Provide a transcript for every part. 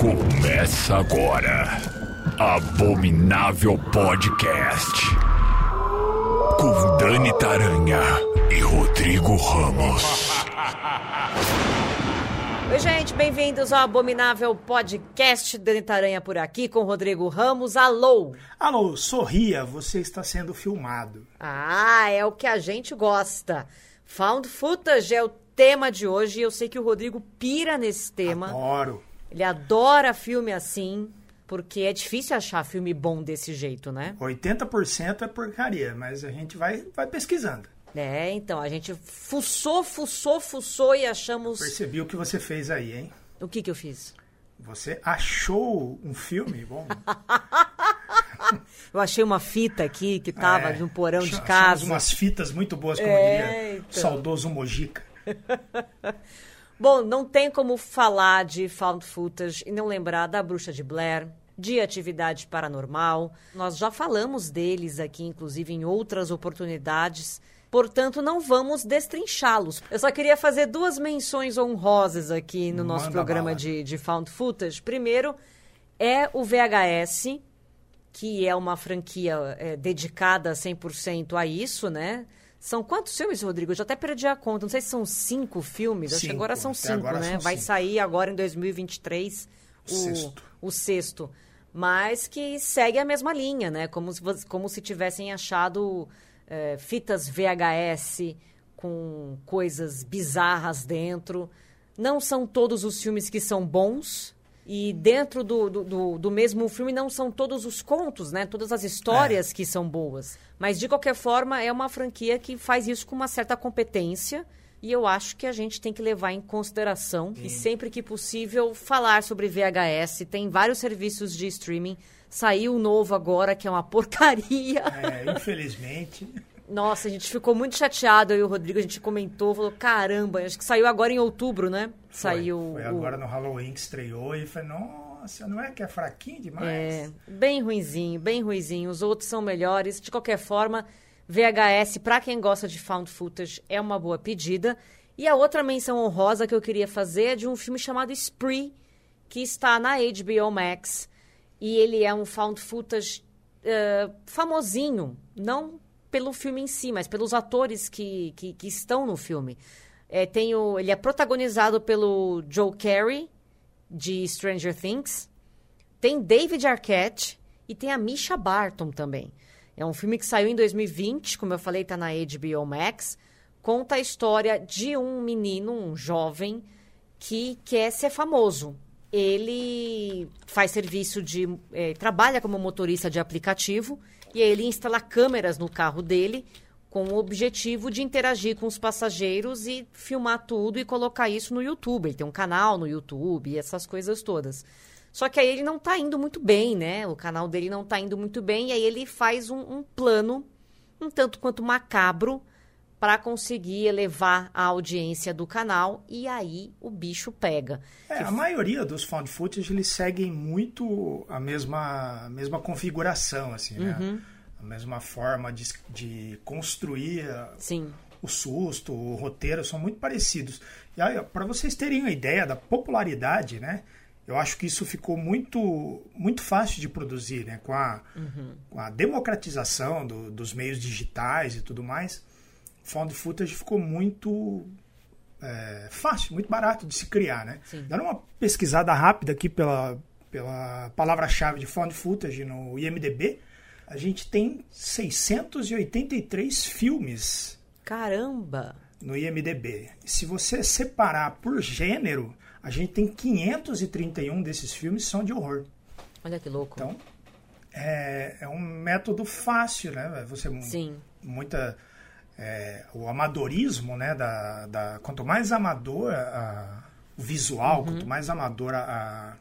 Começa agora. Abominável Podcast. Com Dani Taranha e Rodrigo Ramos. Oi, gente, bem-vindos ao Abominável Podcast. Dani Taranha por aqui com Rodrigo Ramos. Alô! Alô, sorria, você está sendo filmado. Ah, é o que a gente gosta. Found Footage é o tema de hoje eu sei que o Rodrigo pira nesse tema. Adoro. Ele adora filme assim, porque é difícil achar filme bom desse jeito, né? 80% é porcaria, mas a gente vai, vai pesquisando. É, então, a gente fuçou, fuçou, fuçou e achamos. Percebi o que você fez aí, hein? O que que eu fiz? Você achou um filme bom? Eu achei uma fita aqui que tava É, no porão de casa. umas fitas muito boas, como É, diria então. saudoso Mojica. Bom, não tem como falar de found footage e não lembrar da Bruxa de Blair, de Atividade Paranormal. Nós já falamos deles aqui, inclusive, em outras oportunidades. Portanto, não vamos destrinchá-los. Eu só queria fazer duas menções honrosas aqui no nosso Manda programa de, de found footage. Primeiro, é o VHS, que é uma franquia é, dedicada 100% a isso, né? São quantos filmes, Rodrigo? Eu já até perdi a conta. Não sei se são cinco filmes. Acho que Cinco. agora são cinco, agora né? são Vai cinco. sair agora em 2023 o, O sexto. o sexto. Mas que segue a mesma linha, né? Como se, como se tivessem achado é, fitas VHS com coisas bizarras dentro. Não são todos os filmes que são bons. E dentro do, do, do- mesmo filme não são todos os contos, né? Todas as histórias que são boas. Mas, de qualquer forma, é uma franquia que faz isso com uma certa competência. E eu acho que a gente tem que levar em consideração e sempre que possível falar sobre VHS. Tem vários serviços de streaming. Saiu novo agora, que é uma porcaria. É, infelizmente. Nossa, a gente ficou muito chateado, eu e o Rodrigo, a gente comentou, falou, caramba, acho que saiu agora em outubro, né? Foi, Saiu Foi o- agora no Halloween que estreou e falei, nossa, não é que é fraquinho demais? É, bem ruinzinho, bem ruinzinho. Os outros são melhores. De qualquer forma, VHS, pra quem gosta de found footage, é uma boa pedida. E a outra menção honrosa que eu queria fazer é de um filme chamado Spree, que está na HBO Max. E ele é um found footage eh, famosinho, não pelo filme em si, mas pelos atores que, que, que estão no filme. É, tem o, ele é protagonizado pelo Joe Carey, de Stranger Things. Tem David Arquette e tem a Misha Barton também. É um filme que saiu em 2020, como eu falei, está na HBO Max. Conta a história de um menino, um jovem, que quer ser famoso. Ele faz serviço de. eh, trabalha como motorista de aplicativo e aí ele instala câmeras no carro dele com o objetivo de interagir com os passageiros e filmar tudo e colocar isso no YouTube. Ele tem um canal no YouTube e essas coisas todas. Só que aí ele não tá indo muito bem, né? O canal dele não tá indo muito bem e aí ele faz um, um plano um tanto quanto macabro para conseguir elevar a audiência do canal e aí o bicho pega. É, a maioria dos found footage eles seguem muito a mesma, a mesma configuração, assim, né? Uhum. A mesma forma de, de construir a- Sim. o susto, o roteiro, são muito parecidos. E aí, para vocês terem uma ideia da popularidade, né? Eu acho que isso ficou muito, muito fácil de produzir, né? Com a, com a democratização do- dos meios digitais e tudo mais, found footage ficou muito é, fácil, muito barato de se criar, né? Sim. Dando uma pesquisada rápida aqui pela, pela palavra-chave de found footage no IMDb, a gente tem 683 filmes Caramba! no IMDb. Se você separar por gênero, a gente tem 531 desses filmes são de horror. Olha que louco. Então, é, é um método fácil, né? Você Sim. muita é, o amadorismo, né? Da, da quanto mais amador a- o visual, quanto mais amador a,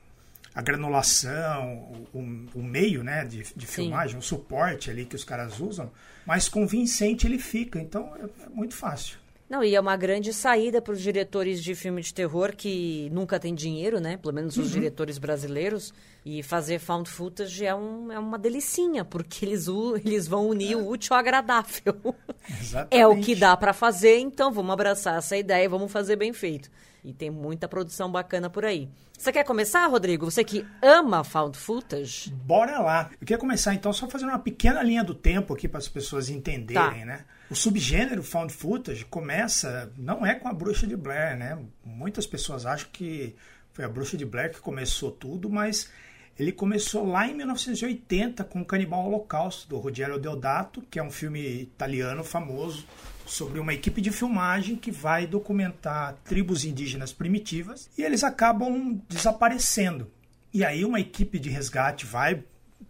a granulação, o, o- meio, né? De, de filmagem, o suporte ali que os caras usam, mais convincente ele fica. Então, é muito fácil. Não, e é uma grande saída para os diretores de filme de terror que nunca têm dinheiro, né? Pelo menos os uhum. diretores brasileiros. E fazer found footage é, um, é uma delicinha, porque eles, eles vão unir é. o útil ao agradável. Exatamente. É o que dá para fazer, então vamos abraçar essa ideia e vamos fazer bem feito. E tem muita produção bacana por aí. Você quer começar, Rodrigo? Você que ama found footage? Bora lá. Eu queria começar então só fazendo uma pequena linha do tempo aqui para as pessoas entenderem, tá. né? O subgênero found footage começa, não é com a Bruxa de Blair, né? Muitas pessoas acham que foi a Bruxa de Blair que começou tudo, mas ele começou lá em 1980 com o Canibal Holocausto, do Rogério Deodato, que é um filme italiano famoso sobre uma equipe de filmagem que vai documentar tribos indígenas primitivas e eles acabam desaparecendo. E aí uma equipe de resgate vai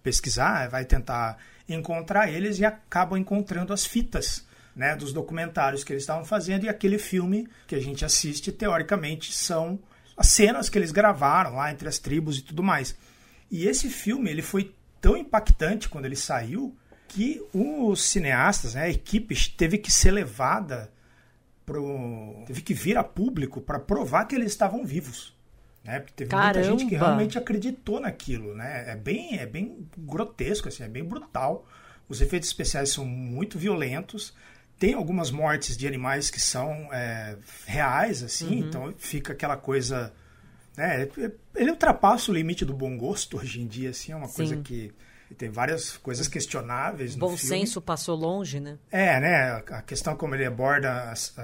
pesquisar, vai tentar encontrar eles e acabam encontrando as fitas né, dos documentários que eles estavam fazendo e aquele filme que a gente assiste, teoricamente, são as cenas que eles gravaram lá entre as tribos e tudo mais. E esse filme ele foi tão impactante quando ele saiu que os cineastas, né, a equipe teve que ser levada pro, teve que vir a público para provar que eles estavam vivos. Né? Porque teve Caramba. muita gente que realmente acreditou naquilo. Né? É, bem, é bem grotesco, assim, é bem brutal. Os efeitos especiais são muito violentos. Tem algumas mortes de animais que são é, reais, assim, uhum. então fica aquela coisa. Né? Ele ultrapassa o limite do bom gosto hoje em dia, assim, é uma Sim. coisa que tem várias coisas questionáveis no Bom filme. senso passou longe, né? É, né? A questão como ele aborda as,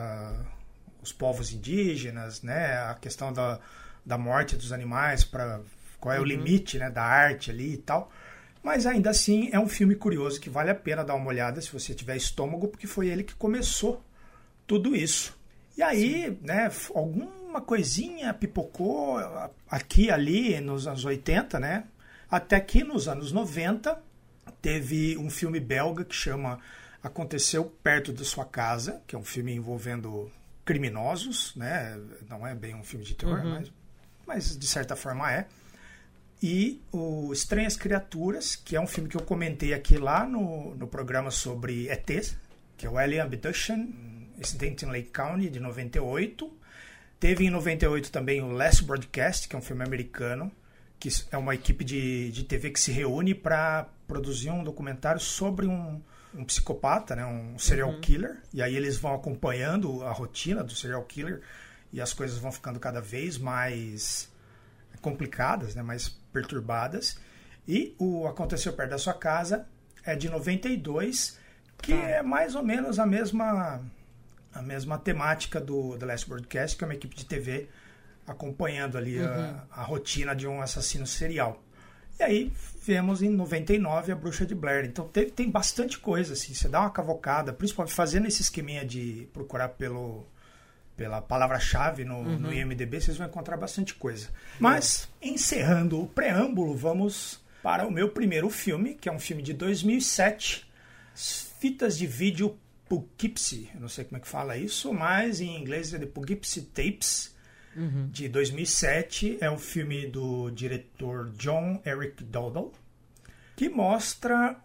os povos indígenas, né? A questão da, da morte dos animais, para qual é uhum. o limite né, da arte ali e tal. Mas ainda assim é um filme curioso que vale a pena dar uma olhada se você tiver estômago, porque foi ele que começou tudo isso. E aí, Sim. né, alguma coisinha pipocou aqui ali nos anos 80, né? Até que nos anos 90 teve um filme belga que chama Aconteceu Perto de Sua Casa, que é um filme envolvendo criminosos, né? Não é bem um filme de terror, uhum. mas, mas de certa forma é. E o Estranhas Criaturas, que é um filme que eu comentei aqui lá no, no programa sobre ETs, que é o Alien Abduction, Incident in Lake County, de 98. Teve em 98 também o Last Broadcast, que é um filme americano, que é uma equipe de, de TV que se reúne para produzir um documentário sobre um, um psicopata, né, um serial uhum. killer. E aí eles vão acompanhando a rotina do serial killer e as coisas vão ficando cada vez mais complicadas, né, mais perturbadas. E o Aconteceu Perto da Sua Casa é de 92, que ah. é mais ou menos a mesma a mesma temática do The Last Broadcast, que é uma equipe de TV acompanhando ali uhum. a, a, rotina de um assassino serial. E aí vemos em 99 a Bruxa de Blair. Então tem, tem bastante coisa, assim. Você dá uma cavocada, principalmente fazendo esse esqueminha de procurar pelo, pela palavra-chave no, uhum. no IMDB, vocês vão encontrar bastante coisa. Mas, encerrando o preâmbulo, vamos para o meu primeiro filme, que é um filme de 2007, Fitas de Vídeo Poughkeepsie. Eu não sei como é que fala isso, mas em inglês é The Poughkeepsie Tapes uhum. de 2007. É um filme do diretor John Eric Dowdle, que mostra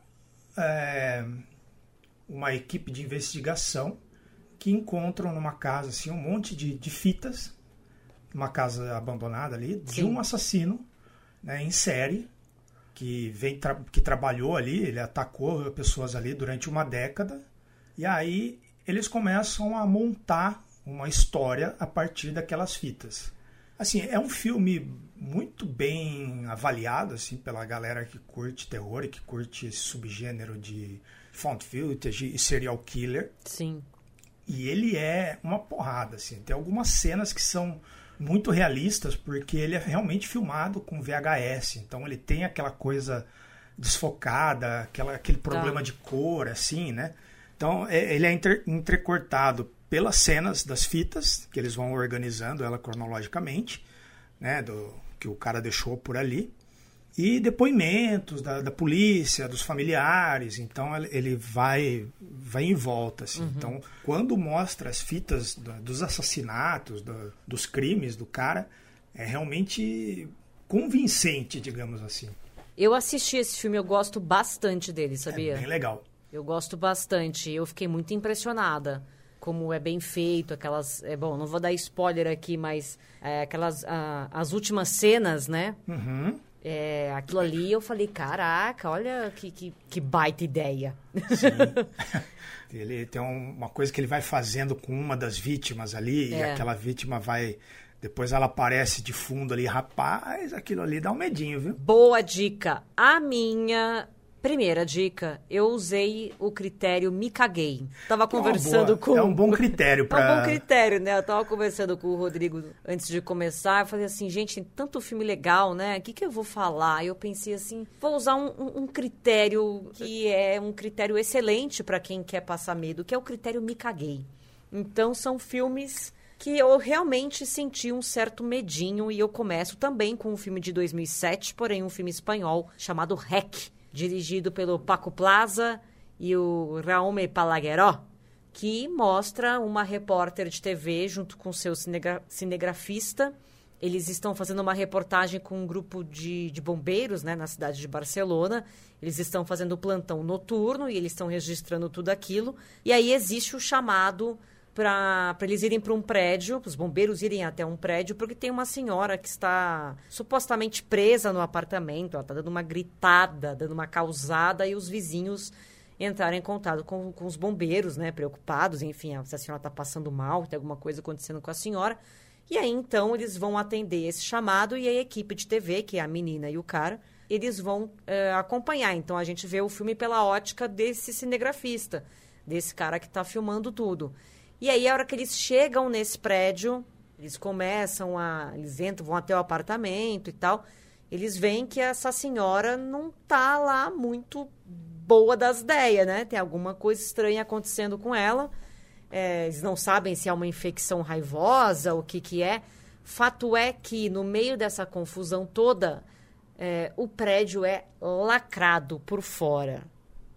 é, uma equipe de investigação que encontram numa casa assim, um monte de, de fitas, uma casa abandonada ali, Sim. de um assassino né, em série que, vem tra que trabalhou ali, ele atacou pessoas ali durante uma década. E aí eles começam a montar uma história a partir daquelas fitas. Assim, é um filme muito bem avaliado assim pela galera que curte terror e que curte esse subgênero de found footage e serial killer. Sim. E ele é uma porrada assim. Tem algumas cenas que são muito realistas porque ele é realmente filmado com VHS. Então ele tem aquela coisa desfocada, aquela, aquele tá. problema tá. de cor, assim, né? Então é, ele é entre, entrecortado pelas cenas das fitas, que eles vão organizando ela cronologicamente, né, do que o cara deixou por ali, e depoimentos da, da polícia, dos familiares, então ele vai vai em volta, assim. Uhum. Então, quando mostra as fitas do, dos assassinatos, do, dos crimes do cara, é realmente convincente, digamos assim. Eu assisti esse filme, eu gosto bastante dele, sabia? É bem legal. Eu gosto bastante, eu fiquei muito impressionada. como é bem feito, aquelas. É, bom, não vou dar spoiler aqui, mas é, aquelas. a- as últimas cenas, né? Uhum. É, aquilo ali eu falei, caraca, olha que, que, que baita ideia. Ele tem um- uma coisa que ele vai fazendo com uma das vítimas ali, e É. aquela vítima vai. Depois ela aparece de fundo ali, rapaz, aquilo ali dá um medinho, viu? Boa dica. A minha primeira dica, eu usei o critério me caguei. Tava É conversando com. É um bom critério É um bom critério, né? Eu tava conversando com o Rodrigo antes de começar. Eu falei assim, gente, tem tanto filme legal, né? O que, que eu vou falar? Eu pensei assim, vou usar um, um- um critério que é um critério excelente pra quem quer passar medo, que é o critério me caguei. Então, são filmes que eu realmente senti um certo medinho e eu começo também com um filme de 2007, porém um filme espanhol chamado Rec, dirigido pelo Paco Plaza e o Raume Palagueró que mostra uma repórter de TV junto com seu cinegra- cinegrafista. Eles estão fazendo uma reportagem com um grupo de, de bombeiros né, na cidade de Barcelona. Eles estão fazendo plantão noturno e eles estão registrando tudo aquilo. E aí existe o chamado para eles irem para um prédio, os bombeiros irem até um prédio, porque tem uma senhora que está supostamente presa no apartamento. Ela está dando uma gritada, dando uma causada e os vizinhos entraram em contato com, com os bombeiros, né, preocupados, enfim, se a senhora está passando mal, tem alguma coisa acontecendo com a senhora. E aí, então, eles vão atender esse chamado e a equipe de TV, que é a menina e o cara, eles vão eh, acompanhar. Então, a gente vê o filme pela ótica desse cinegrafista, desse cara que está filmando tudo. E aí, a hora que eles chegam nesse prédio, eles começam a... Eles entram, vão até o apartamento e tal. Eles veem que essa senhora não tá lá muito boa das ideias, né? Tem alguma coisa estranha acontecendo com ela. É, eles não sabem se é uma infecção raivosa, o que que é. Fato é que, no meio dessa confusão toda, é, o prédio é lacrado por fora.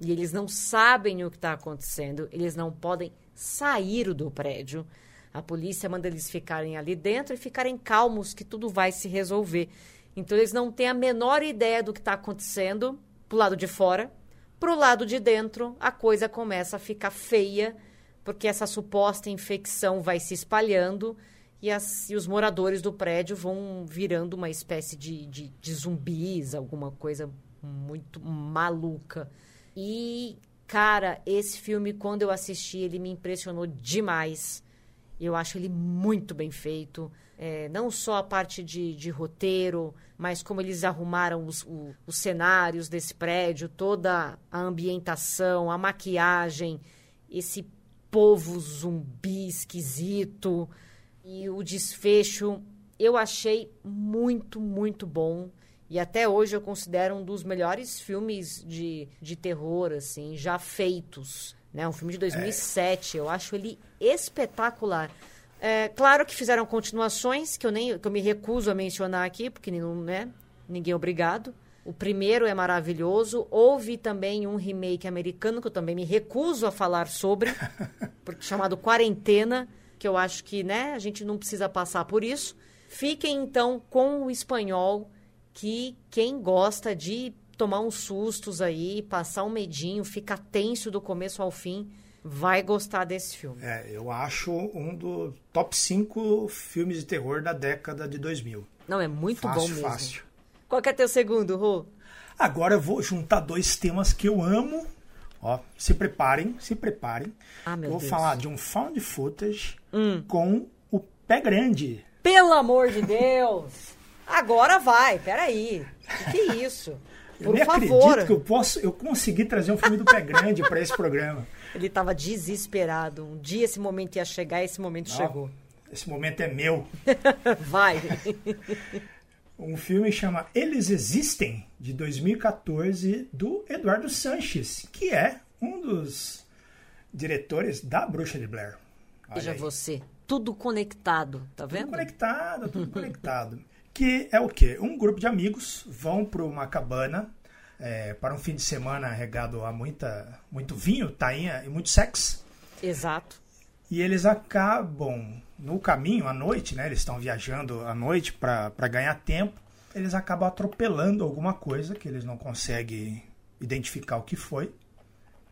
E eles não sabem o que está acontecendo, eles não podem sair do prédio. A polícia manda eles ficarem ali dentro e ficarem calmos que tudo vai se resolver. Então eles não têm a menor ideia do que está acontecendo pro lado de fora. Pro lado de dentro, a coisa começa a ficar feia, porque essa suposta infecção vai se espalhando e, as- e os moradores do prédio vão virando uma espécie de, de, de zumbis, alguma coisa muito maluca. E, cara, esse filme, quando eu assisti, ele me impressionou demais. Eu acho ele muito bem feito. É, não só a parte de, de roteiro, mas como eles arrumaram os, o- os cenários desse prédio, toda a ambientação, a maquiagem, esse povo zumbi esquisito e o desfecho. Eu achei muito, muito bom. E até hoje eu considero um dos melhores filmes de, de terror, assim, já feitos. Né? Um filme de 2007. Eu acho ele espetacular. É, claro que fizeram continuações, que eu, nem, que eu me recuso a mencionar aqui, porque não, né? ninguém é obrigado. O primeiro é maravilhoso. Houve também um remake americano, que eu também me recuso a falar sobre, porque chamado Quarentena, que eu acho que né, a gente não precisa passar por isso. Fiquem então com o espanhol, que quem gosta de tomar uns sustos aí, passar um medinho, ficar tenso do começo ao fim, vai gostar desse filme. É, eu acho um dos top 5 filmes de terror da década de 2000. Não, é muito fácil, bom mesmo. fácil. Qual que é teu segundo, Rô? Agora eu vou juntar dois temas que eu amo. Ó, se preparem, se preparem. Ah, meu eu vou Deus. falar de um found footage Hum. com o pé grande. Pelo amor de Deus! Agora vai, peraí. O que é isso? Eu Por nem favor. acredito que eu posso, eu consegui trazer um filme do pé grande para esse programa. Ele estava desesperado. Um dia esse momento ia chegar e esse momento Ó, chegou. Esse momento é meu. Vai. Um filme chama Eles Existem, de 2014, do Eduardo Sanches, que é um dos diretores da Bruxa de Blair. Olha Veja aí. você. Tudo conectado, tá Tudo vendo? conectado, tudo conectado. Que é o quê? Um grupo de amigos vão para uma cabana é, para um fim de semana regado a muita, muito vinho, tainha e muito sexo. Exato. E eles acabam, no caminho, à noite, né? Eles estão viajando à noite para ganhar tempo. Eles acabam atropelando alguma coisa que eles não conseguem identificar o que foi.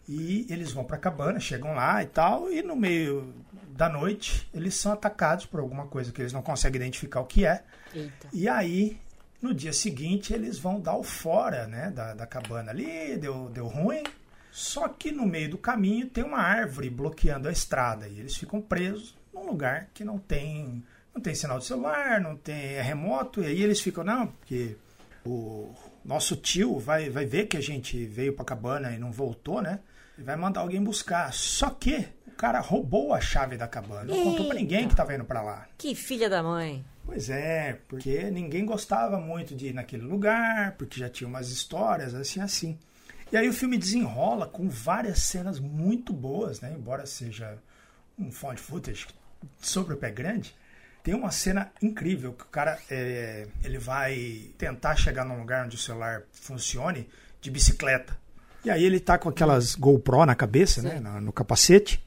E eles vão para a cabana, chegam lá e tal, e no meio da noite eles são atacados por alguma coisa que eles não conseguem identificar o que é. Eita. E aí, no dia seguinte, eles vão dar o fora né, da, da cabana ali, deu, deu ruim. Só que no meio do caminho tem uma árvore bloqueando a estrada e eles ficam presos num lugar que não tem não tem sinal de celular, não tem é remoto, e aí eles ficam, não, porque o nosso tio vai, vai ver que a gente veio para a cabana e não voltou, né? E vai mandar alguém buscar. Só que o cara roubou a chave da cabana, não contou para ninguém que estava indo para lá. Que filha da mãe. Pois é, porque ninguém gostava muito de ir naquele lugar, porque já tinha umas histórias assim assim. E aí o filme desenrola com várias cenas muito boas, né? Embora seja um found footage sobre o pé grande, tem uma cena incrível que o cara é, ele vai tentar chegar num lugar onde o celular funcione de bicicleta. E aí ele tá com aquelas GoPro na cabeça, né, no, no capacete.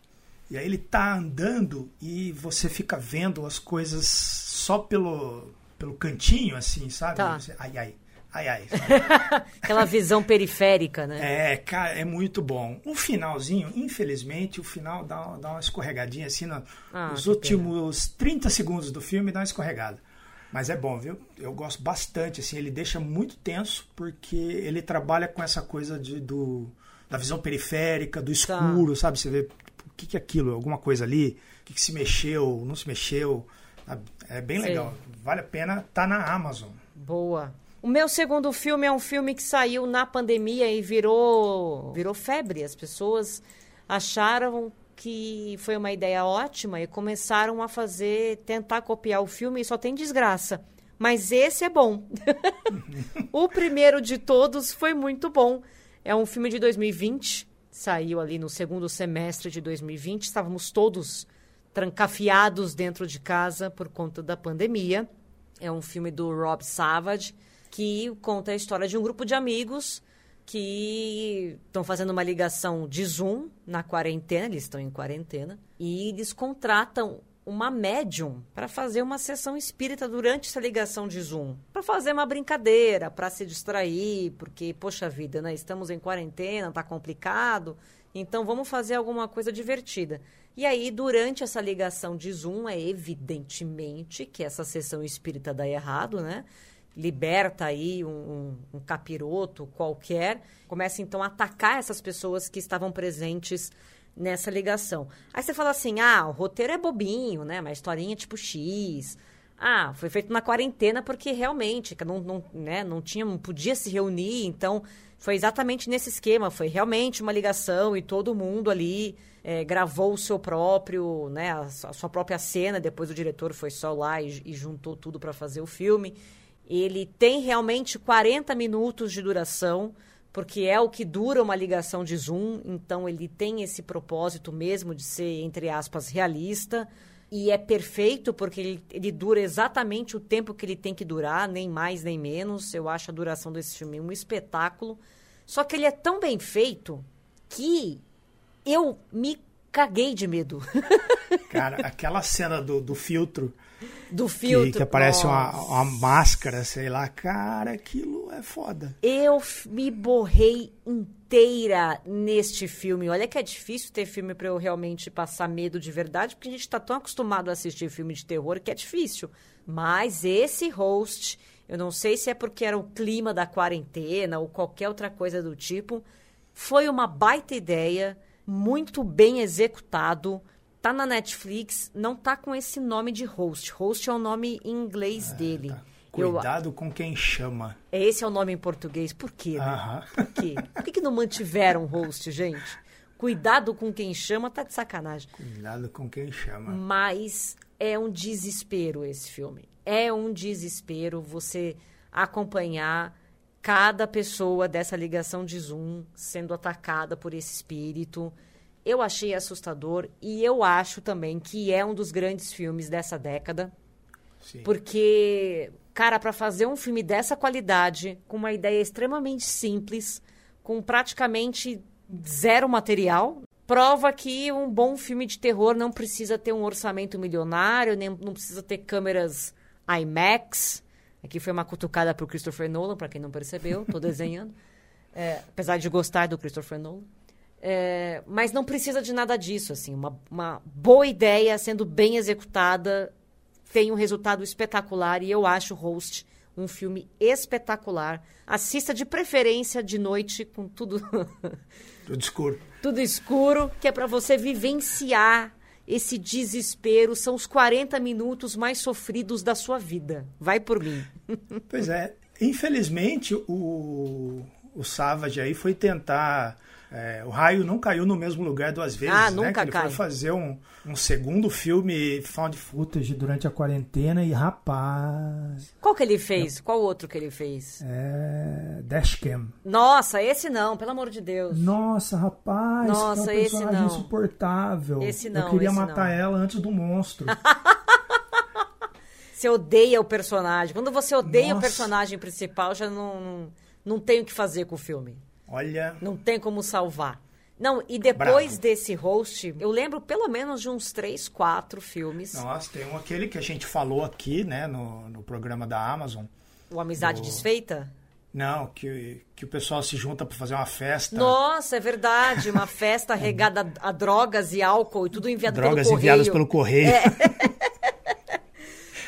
E aí ele tá andando e você fica vendo as coisas só pelo, pelo cantinho, assim, sabe? Tá. Você- ai, ai, ai, ai. Aquela visão periférica, né? É, cara, é muito bom. O finalzinho, infelizmente, o final dá, dá uma escorregadinha assim, no- Ah, nos últimos 30 segundos do filme dá uma escorregada. Mas é bom, viu? Eu gosto bastante, assim, ele deixa muito tenso, porque ele trabalha com essa coisa de, do, da visão periférica, do escuro, sabe? Você vê o que, que é aquilo, alguma coisa ali, o que, que se mexeu, não se mexeu. sabe? É bem Sei. legal. Vale a pena, tá na Amazon. Boa. O meu segundo filme é um filme que saiu na pandemia e virou virou febre. As pessoas acharam que foi uma ideia ótima e começaram a fazer, tentar copiar o filme e só tem desgraça. Mas esse é bom. o primeiro de todos foi muito bom. É um filme de 2020, saiu ali no segundo semestre de 2020. Estávamos todos trancafiados dentro de casa por conta da pandemia. É um filme do Rob Savage que conta a história de um grupo de amigos que estão fazendo uma ligação de Zoom na quarentena, eles estão em quarentena, e eles contratam uma médium para fazer uma sessão espírita durante essa ligação de Zoom, para fazer uma brincadeira, para se distrair, porque poxa vida, né? Estamos em quarentena, tá complicado, então vamos fazer alguma coisa divertida. E aí, durante essa ligação de Zoom, é evidentemente que essa sessão espírita dá errado, né? Liberta aí um, um, um capiroto qualquer, começa então a atacar essas pessoas que estavam presentes nessa ligação. Aí você fala assim: ah, o roteiro é bobinho, né? Uma historinha tipo X. Ah, foi feito na quarentena porque realmente não, não, né, não tinha, não podia se reunir, então foi exatamente nesse esquema, foi realmente uma ligação e todo mundo ali é, gravou o seu próprio, né, a, a sua própria cena, depois o diretor foi só lá e, e juntou tudo para fazer o filme. Ele tem realmente 40 minutos de duração, porque é o que dura uma ligação de Zoom, então ele tem esse propósito mesmo de ser, entre aspas, realista. E é perfeito porque ele, ele dura exatamente o tempo que ele tem que durar, nem mais nem menos. Eu acho a duração desse filme um espetáculo. Só que ele é tão bem feito que eu me caguei de medo. Cara, aquela cena do, do filtro Do que, filtro. que aparece uma, uma máscara, sei lá, cara, aquilo é foda. Eu me borrei inteira neste filme. Olha que é difícil ter filme pra eu realmente passar medo de verdade, porque a gente tá tão acostumado a assistir filme de terror que é difícil. Mas esse host, eu não sei se é porque era o clima da quarentena ou qualquer outra coisa do tipo, foi uma baita ideia, muito bem executado. Tá na Netflix, não tá com esse nome de host. Host é o nome em inglês dele. Eu- Cuidado com quem chama. esse é o nome em português. Por quê? né? Por quê? Por que, que não mantiveram host, gente? Cuidado com quem chama, tá de sacanagem. Cuidado com quem chama. Mas é um desespero esse filme. É um desespero você acompanhar cada pessoa dessa ligação de Zoom sendo atacada por esse espírito. Eu achei assustador e eu acho também que é um dos grandes filmes dessa década. Sim. Porque, cara, para fazer um filme dessa qualidade, com uma ideia extremamente simples, com praticamente zero material, prova que um bom filme de terror não precisa ter um orçamento milionário, nem não precisa ter câmeras IMAX. Aqui foi uma cutucada pro Christopher Nolan, para quem não percebeu, tô desenhando. É, apesar de gostar do Christopher Nolan. É, mas não precisa de nada disso, assim. Uma, uma boa ideia sendo bem executada tem um resultado espetacular e eu acho Host um filme espetacular. Assista de preferência de noite com tudo Tudo escuro. tudo escuro, que é para você vivenciar esse desespero. São os 40 minutos mais sofridos da sua vida. Vai por mim. Pois é. Infelizmente, o, o Savage aí foi tentar. É, o raio não caiu no mesmo lugar duas vezes. Ah, né? nunca ele cai. foi fazer um, um segundo filme found footage durante a quarentena e, rapaz, Qual que ele fez? Qual outro que ele fez? é. Dashcam. Nossa, esse não, pelo amor de Deus. Nossa, rapaz, Nossa, que é um esse personagem não. insuportável. Esse não, Eu queria matar não. ela antes do monstro. Você odeia o personagem. Quando você odeia o Nossa. personagem principal, já não, não, não tem o que fazer com o filme. Olha, Não tem como salvar. Não, e depois Bravo. desse host, eu lembro pelo menos de uns três, quatro filmes. nossa, tem um aquele que a gente falou aqui, né, no, no programa da Amazon. O Amizade Do- Desfeita. Não, que, que o pessoal se junta pra fazer uma festa. Nossa, é verdade. Uma festa regada a drogas e álcool e tudo enviado Drogas pelo correio. enviadas pelo correio.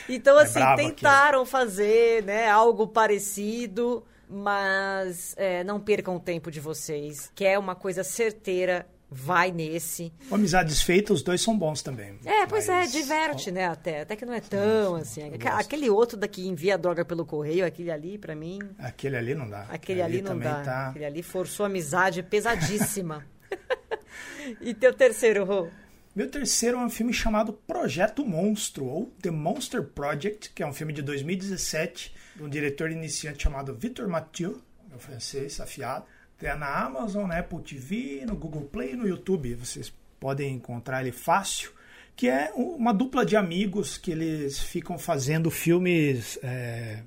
Então, assim, brabo tentaram fazer né, algo parecido, mas é, não percam o tempo de vocês. Quer uma coisa certeira, vai nesse. Amizades Feitas, os dois são bons também. É, pois Mas- é, diverte, né, até. Até que não é tão assim. Aque- gosto. Aquele outro daqui envia droga pelo correio, aquele ali, pra mim... Aquele ali não dá. Aquele ali não também dá. Tá... Aquele ali forçou a amizade pesadíssima. e teu terceiro, Rô? Meu terceiro é um filme chamado Projeto Monstro, ou The Monster Project, que é um filme de 2017, de um diretor iniciante chamado Victor Mathieu, meu francês afiado. Tem na Amazon, na Apple TV, no Google Play e no YouTube. Vocês podem encontrar ele fácil. Que é uma dupla de amigos que eles ficam fazendo filmes. é,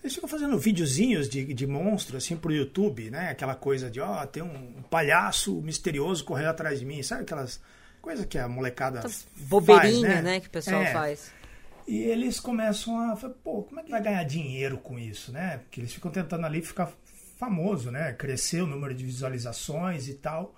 Eles ficam fazendo videozinhos de, de monstro, assim, pro YouTube, né? Aquela coisa de, ó, tem um palhaço misterioso correndo atrás de mim. Sabe aquelas coisas que a molecada Essas faz, bobeirinha, né? que o pessoal É. faz. E eles começam a falar, pô, como é que vai ganhar dinheiro com isso, né? Porque eles ficam tentando ali ficar famoso, né? Crescer o número de visualizações e tal.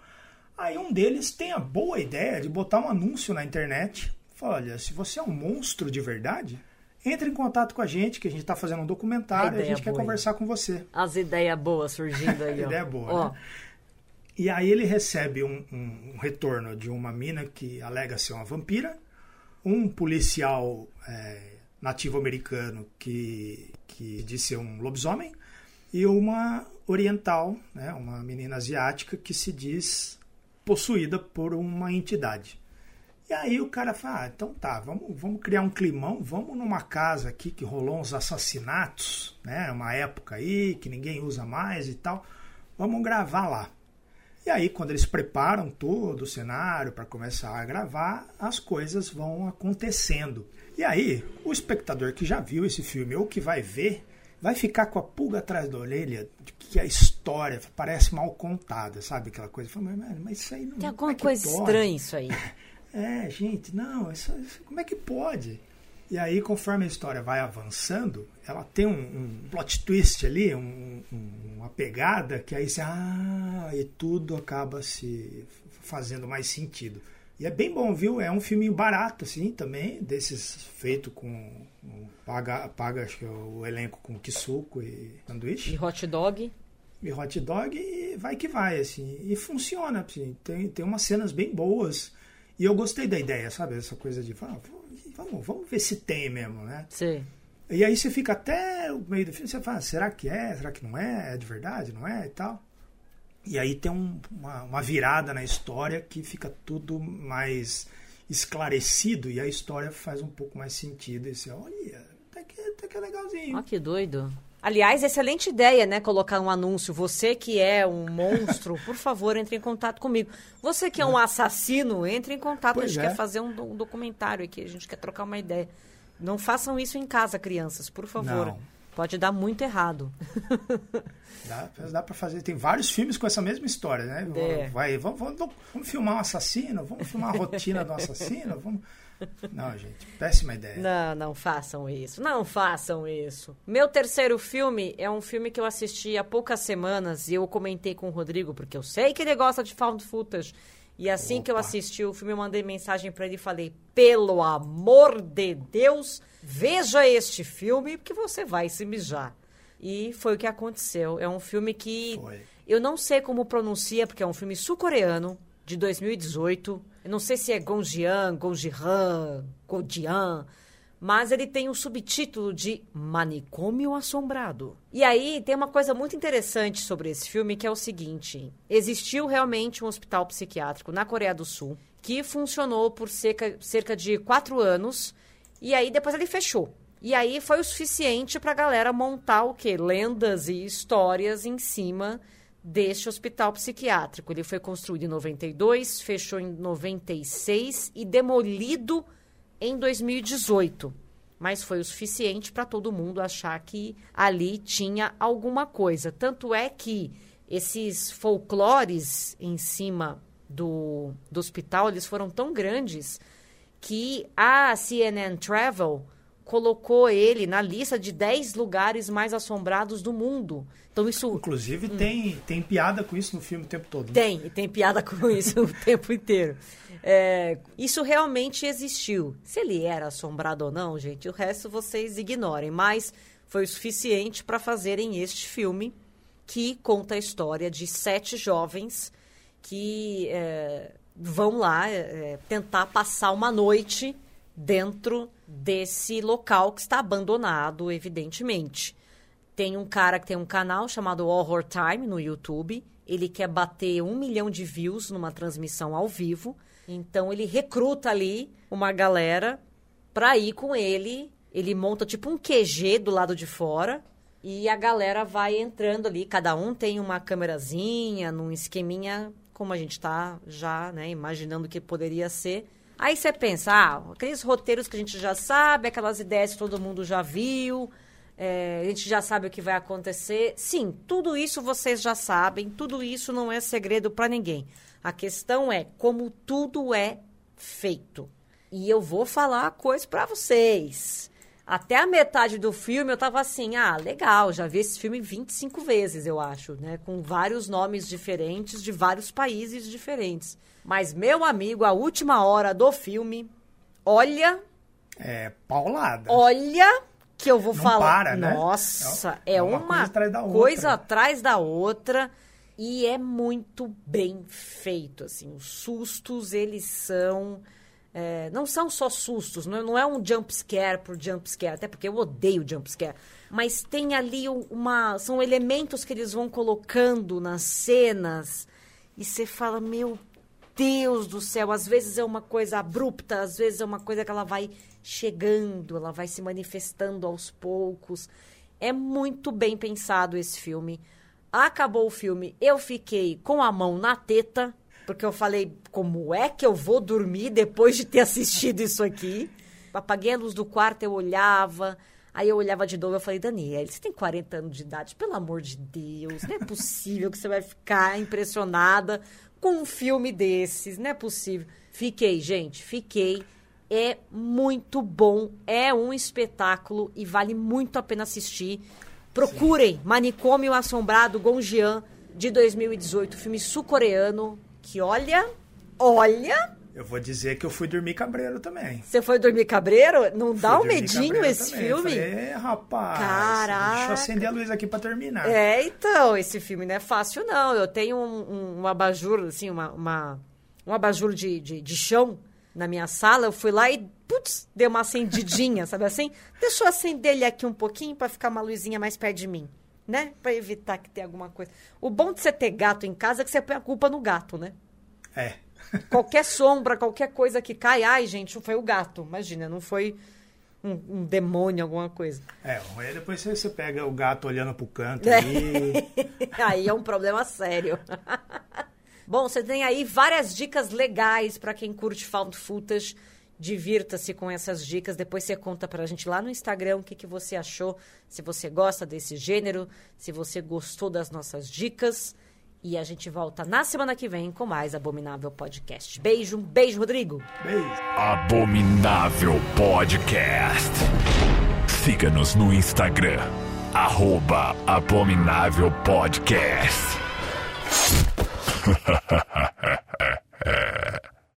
Aí um deles tem a boa ideia de botar um anúncio na internet. Fala, olha, se você é um monstro de verdade, entre em contato com a gente, que a gente está fazendo um A documentário e a gente quer boa, hein? conversar com você. As ideias boas surgindo aí, ó. Ideia boa, Ó, né? E aí ele recebe um, um- um retorno de uma mina que alega ser uma vampira, um policial é, nativo americano que, que diz ser um lobisomem, e uma oriental, né, uma menina asiática que se diz possuída por uma entidade. E aí o cara fala, ah, então tá, vamos, vamos criar um climão, vamos numa casa aqui que rolou uns assassinatos, né? Uma época aí que ninguém usa mais e tal. Vamos gravar lá. E aí, quando eles preparam todo o cenário para começar a gravar, as coisas vão acontecendo. E aí, o espectador que já viu esse filme ou que vai ver, vai ficar com a pulga atrás da orelha de que a história parece mal contada, sabe? Aquela coisa. Fala, mas, mas isso aí não tem como alguma é coisa pode?" estranha isso aí. É, gente, não, isso, isso- como é que pode? E aí, conforme a história vai avançando, ela tem um, um plot twist ali, um- um- uma pegada que aí você, ah, e tudo acaba se fazendo mais sentido. E é bem bom, viu? É um filme barato, assim, também, desses feito com, um- paga, paga acho que é o elenco com kisuko e sanduíche E hot dog. e hot dog e vai que vai, assim. E funciona, assim. Tem, tem umas cenas bem boas. E eu gostei da ideia, sabe? Essa coisa de, ah, vamos, vamos ver se tem mesmo, né? Sim. E aí você fica até o meio do filme, você fala, será que é? Será que não é? É de verdade? Não é? E tal. E aí tem um- uma, uma virada na história que fica tudo mais esclarecido e a história faz um pouco mais sentido. E você, olha, até que, até que é legalzinho. Ó, que doido. Aliás, excelente ideia, né? Colocar um anúncio. Você que é um monstro, por favor, entre em contato comigo. Você que é um assassino, entre em contato. a Pois gente é. quer fazer um, um documentário aqui, a gente quer trocar uma ideia. Não façam isso em casa, crianças, por favor. Não. Pode dar muito errado. Dá, dá pra fazer. Tem vários filmes com essa mesma história, né? É. Vai, vamos, vamos, vamos filmar um assassino, vamos filmar a rotina do assassino, vamos. Não, gente, péssima ideia. Não, não façam isso. Não façam isso. Meu terceiro filme é um filme que eu assisti há poucas semanas e eu comentei com o Rodrigo, porque eu sei que ele gosta de found footage. E assim Opa. que eu assisti o filme, eu mandei mensagem para ele e falei: pelo amor de Deus, veja este filme, porque você vai se mijar. E foi o que aconteceu. É um filme que foi. eu não sei como pronuncia, porque é um filme sul-coreano de 2018. Eu não sei se é Gonjian, Gonjihan, Godian, mas ele tem um subtítulo de Manicômio Assombrado. E aí tem uma coisa muito interessante sobre esse filme que é o seguinte: existiu realmente um hospital psiquiátrico na Coreia do Sul que funcionou por cerca, cerca de quatro anos e aí depois ele fechou. E aí foi o suficiente para a galera montar o quê? Lendas e histórias em cima deste hospital psiquiátrico. Ele foi construído em 92, fechou em 96 e demolido em 2018. Mas foi o suficiente para todo mundo achar que ali tinha alguma coisa. Tanto é que esses folclores em cima do, do hospital, eles foram tão grandes que a CNN Travel colocou ele na lista de 10 lugares mais assombrados do mundo. Então isso inclusive hum. tem tem piada com isso no filme o tempo todo. Né? Tem, e tem piada com isso o tempo inteiro. É, isso realmente existiu. Se ele era assombrado ou não, gente, o resto vocês ignorem, mas foi o suficiente para fazerem este filme que conta a história de sete jovens que é, vão lá é, tentar passar uma noite dentro desse local que está abandonado, evidentemente. Tem um cara que tem um canal chamado Horror Time no YouTube. Ele quer bater um milhão de views numa transmissão ao vivo. Então ele recruta ali uma galera para ir com ele. Ele monta tipo um QG do lado de fora e a galera vai entrando ali. Cada um tem uma câmerazinha, num esqueminha como a gente está já, né, imaginando que poderia ser. Aí você pensa, ah, aqueles roteiros que a gente já sabe, aquelas ideias que todo mundo já viu, é, a gente já sabe o que vai acontecer. Sim, tudo isso vocês já sabem, tudo isso não é segredo para ninguém. A questão é como tudo é feito. E eu vou falar a coisa para vocês. Até a metade do filme eu tava assim, ah, legal, já vi esse filme 25 vezes, eu acho, né? Com vários nomes diferentes de vários países diferentes. Mas, meu amigo, a última hora do filme, olha. É, paulada. Olha que eu vou Não falar. Para, né? Nossa, é, é uma, uma, coisa, atrás da, coisa atrás da outra. E é muito bem feito, assim. Os sustos, eles são... É, não são só sustos, não, não é um jump scare por jump scare, até porque eu odeio jump scare. Mas tem ali uma... São elementos que eles vão colocando nas cenas e você fala, meu Deus do céu, às vezes é uma coisa abrupta, às vezes é uma coisa que ela vai chegando, ela vai se manifestando aos poucos. É muito bem pensado esse filme. Acabou o filme, eu fiquei com a mão na teta, porque eu falei, como é que eu vou dormir depois de ter assistido isso aqui? Apaguei a luz do quarto, eu olhava, Aí eu olhava de novo e falei, Daniel, você tem 40 anos de idade, pelo amor de Deus, não é possível que você vai ficar impressionada com um filme desses, não é possível. Fiquei, gente, fiquei. É muito bom, é um espetáculo e vale muito a pena assistir. Procurem. Manicômio Assombrado Gonjian de 2018, filme sul-coreano que olha, olha, eu vou dizer que eu fui dormir cabreiro também. Você foi dormir cabreiro? Não dá um medinho esse também. filme? É, rapaz. Caraca. Deixa eu acender a luz aqui para terminar. É, então, esse filme não é fácil, não. Eu tenho um, um, um abajur, assim, uma, uma, um abajur de, de, de chão na minha sala. Eu fui lá e, putz, dei uma acendidinha, sabe assim? Deixa eu acender ele aqui um pouquinho para ficar uma luzinha mais perto de mim, né? Para evitar que tenha alguma coisa. O bom de você ter gato em casa é que você põe a culpa no gato, né? É. Qualquer sombra, qualquer coisa que cai, ai, gente, foi o gato. Imagina, não foi um, um demônio, alguma coisa. É, aí depois você, você pega o gato olhando pro canto é. aí. aí é um problema sério. Bom, você tem aí várias dicas legais para quem curte found footage. Divirta-se com essas dicas. Depois você conta pra gente lá no Instagram o que, que você achou, se você gosta desse gênero, se você gostou das nossas dicas. E a gente volta na semana que vem com mais Abominável Podcast. Beijo, um beijo, Rodrigo. Beijo. Abominável Podcast. Siga-nos no Instagram, arroba Abominável Podcast.